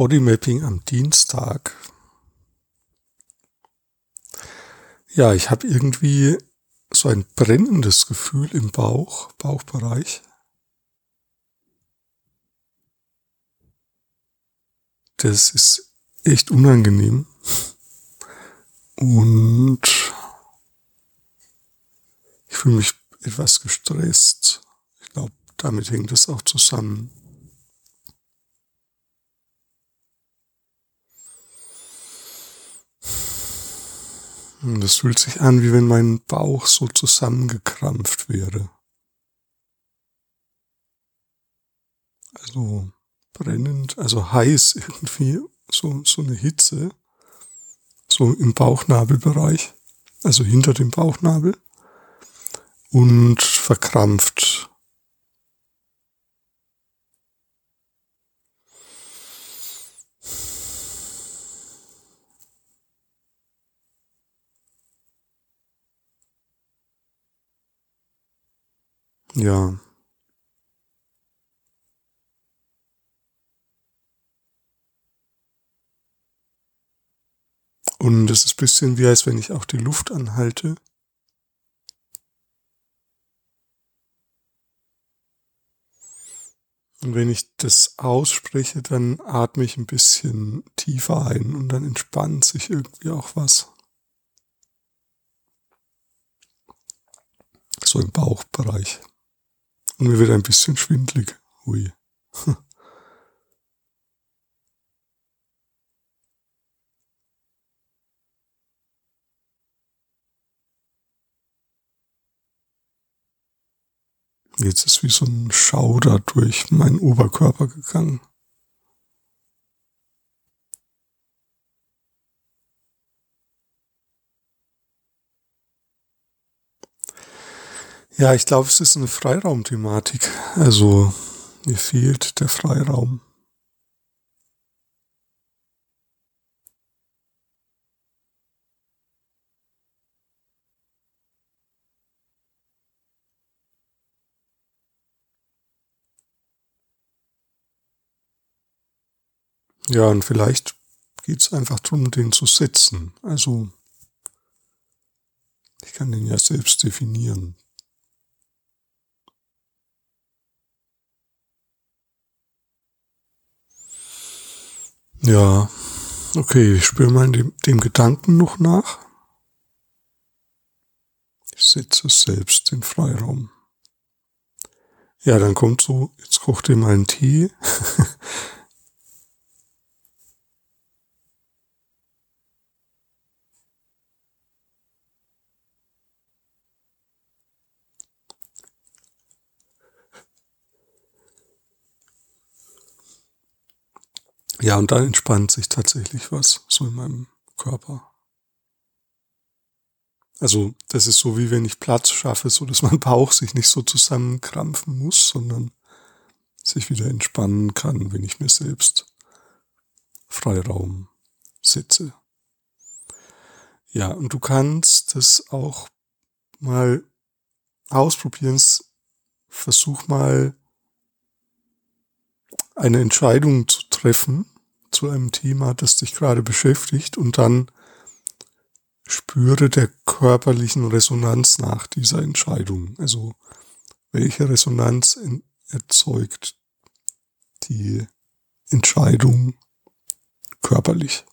Bodymapping am Dienstag. Ja, ich habe irgendwie so ein brennendes Gefühl im Bauch, Bauchbereich. Das ist echt unangenehm. Und ich fühle mich etwas gestresst. Ich glaube, damit hängt es auch zusammen. Es fühlt sich an, wie wenn mein Bauch so zusammengekrampft wäre. Also brennend, also heiß irgendwie, so, so eine Hitze, so im Bauchnabelbereich, also hinter dem Bauchnabel und verkrampft. Ja. Und es ist ein bisschen wie, als wenn ich auch die Luft anhalte. Und wenn ich das ausspreche, dann atme ich ein bisschen tiefer ein und dann entspannt sich irgendwie auch was. So im Bauchbereich. Und mir wird ein bisschen schwindlig. Hui. Jetzt ist wie so ein Schauder durch meinen Oberkörper gegangen. Ja, ich glaube, es ist eine Freiraumthematik. Also mir fehlt der Freiraum. Ja, und vielleicht geht es einfach darum, den zu setzen. Also ich kann den ja selbst definieren. Ja, okay, ich spüre mal dem, dem Gedanken noch nach. Ich setze selbst den Freiraum. Ja, dann kommt so, jetzt kocht ihr mal einen Tee. Ja, und dann entspannt sich tatsächlich was so in meinem Körper. Also das ist so wie wenn ich Platz schaffe, so dass mein Bauch sich nicht so zusammenkrampfen muss, sondern sich wieder entspannen kann, wenn ich mir selbst Freiraum setze. Ja, und du kannst das auch mal ausprobieren. Versuch mal eine Entscheidung zu treffen zu einem Thema, das dich gerade beschäftigt und dann spüre der körperlichen Resonanz nach dieser Entscheidung. Also welche Resonanz erzeugt die Entscheidung körperlich?